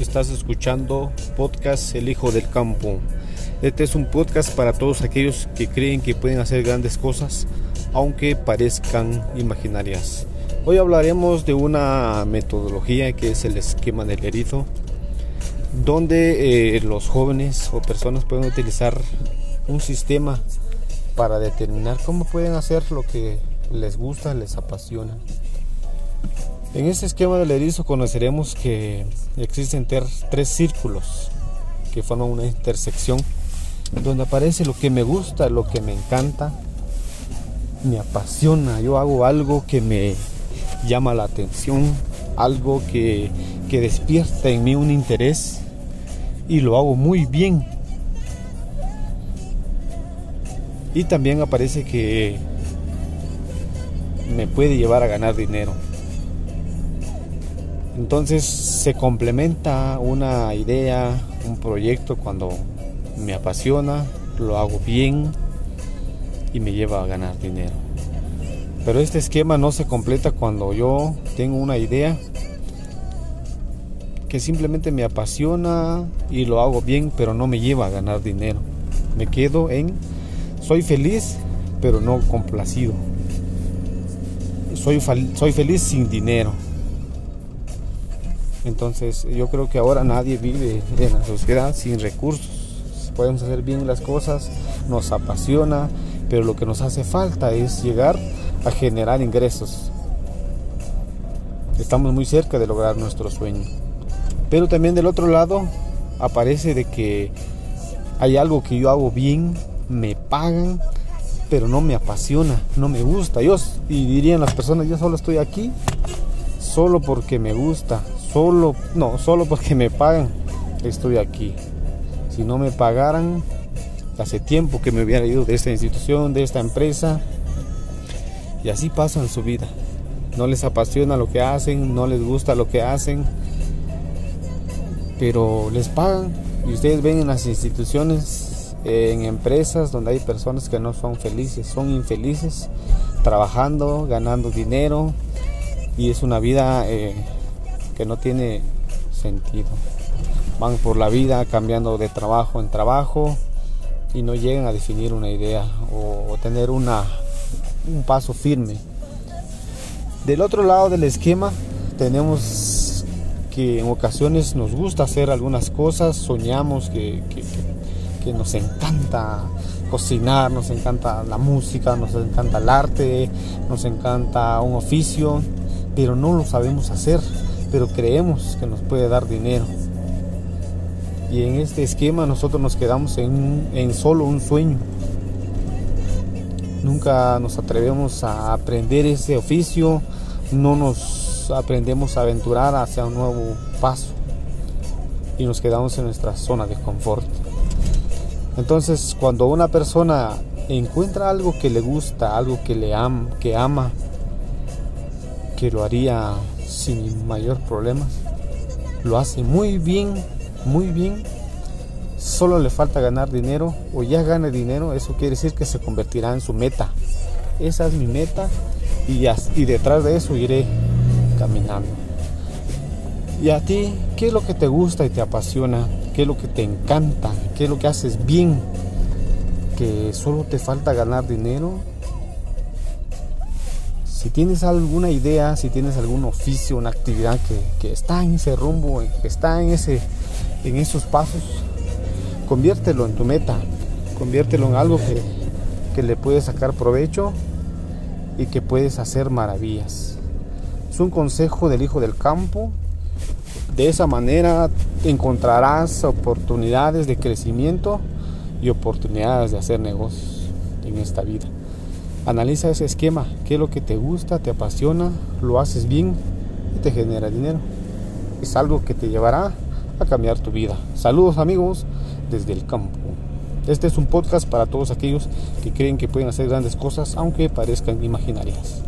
Estás escuchando podcast El Hijo del Campo. Este es un podcast para todos aquellos que creen que pueden hacer grandes cosas, aunque parezcan imaginarias. Hoy hablaremos de una metodología que es el esquema del erizo, donde eh, los jóvenes o personas pueden utilizar un sistema para determinar cómo pueden hacer lo que les gusta, les apasiona. En este esquema del erizo conoceremos que existen tres círculos que forman una intersección donde aparece lo que me gusta, lo que me encanta, me apasiona. Yo hago algo que me llama la atención, algo que, que despierta en mí un interés y lo hago muy bien. Y también aparece que me puede llevar a ganar dinero. Entonces se complementa una idea, un proyecto cuando me apasiona, lo hago bien y me lleva a ganar dinero. Pero este esquema no se completa cuando yo tengo una idea que simplemente me apasiona y lo hago bien, pero no me lleva a ganar dinero. Me quedo en soy feliz, pero no complacido. Soy, soy feliz sin dinero. Entonces yo creo que ahora nadie vive en la sociedad sin recursos. Podemos hacer bien las cosas, nos apasiona, pero lo que nos hace falta es llegar a generar ingresos. Estamos muy cerca de lograr nuestro sueño. Pero también del otro lado aparece de que hay algo que yo hago bien, me pagan, pero no me apasiona, no me gusta. Yo, y dirían las personas, yo solo estoy aquí solo porque me gusta, solo, no, solo porque me pagan, estoy aquí. Si no me pagaran, hace tiempo que me hubiera ido de esta institución, de esta empresa. Y así pasan su vida. No les apasiona lo que hacen, no les gusta lo que hacen, pero les pagan. Y ustedes ven en las instituciones, en empresas donde hay personas que no son felices, son infelices, trabajando, ganando dinero. Y es una vida eh, que no tiene sentido. Van por la vida cambiando de trabajo en trabajo y no llegan a definir una idea o, tener una, un paso firme. Del otro lado del esquema tenemos que en ocasiones nos gusta hacer algunas cosas, soñamos que, que, que nos encanta cocinar, nos encanta la música, nos encanta el arte, nos encanta un oficio, pero no lo sabemos hacer pero creemos que nos puede dar dinero. Y en este esquema nosotros nos quedamos en, en solo un sueño. Nunca nos atrevemos a aprender ese oficio, no nos aprendemos a aventurar hacia un nuevo paso y nos quedamos en nuestra zona de confort. Entonces, cuando una persona encuentra algo que le gusta, algo que le ama, que ama, que lo haría sin mayor problemas. Lo hace muy bien, muy bien. Solo le falta ganar dinero o ya gana dinero. Eso quiere decir que se convertirá en su meta. Esa es mi meta y, y detrás de eso iré caminando. ¿Y a ti qué es lo que te gusta y te apasiona? ¿Qué es lo que te encanta? ¿Qué es lo que haces bien? ¿Que solo te falta ganar dinero? Si tienes alguna idea, si tienes algún oficio, una actividad que, está en ese rumbo, que está en, ese, en esos pasos, conviértelo en tu meta, conviértelo en algo que, que le puedes sacar provecho y que puedes hacer maravillas. Es un consejo del hijo del campo. De esa manera encontrarás oportunidades de crecimiento y oportunidades de hacer negocios en esta vida. Analiza ese esquema, qué es lo que te gusta, te apasiona, lo haces bien y te genera dinero. Es algo que te llevará a cambiar tu vida. Saludos amigos desde el campo. Este es un podcast para todos aquellos que creen que pueden hacer grandes cosas aunque parezcan imaginarias.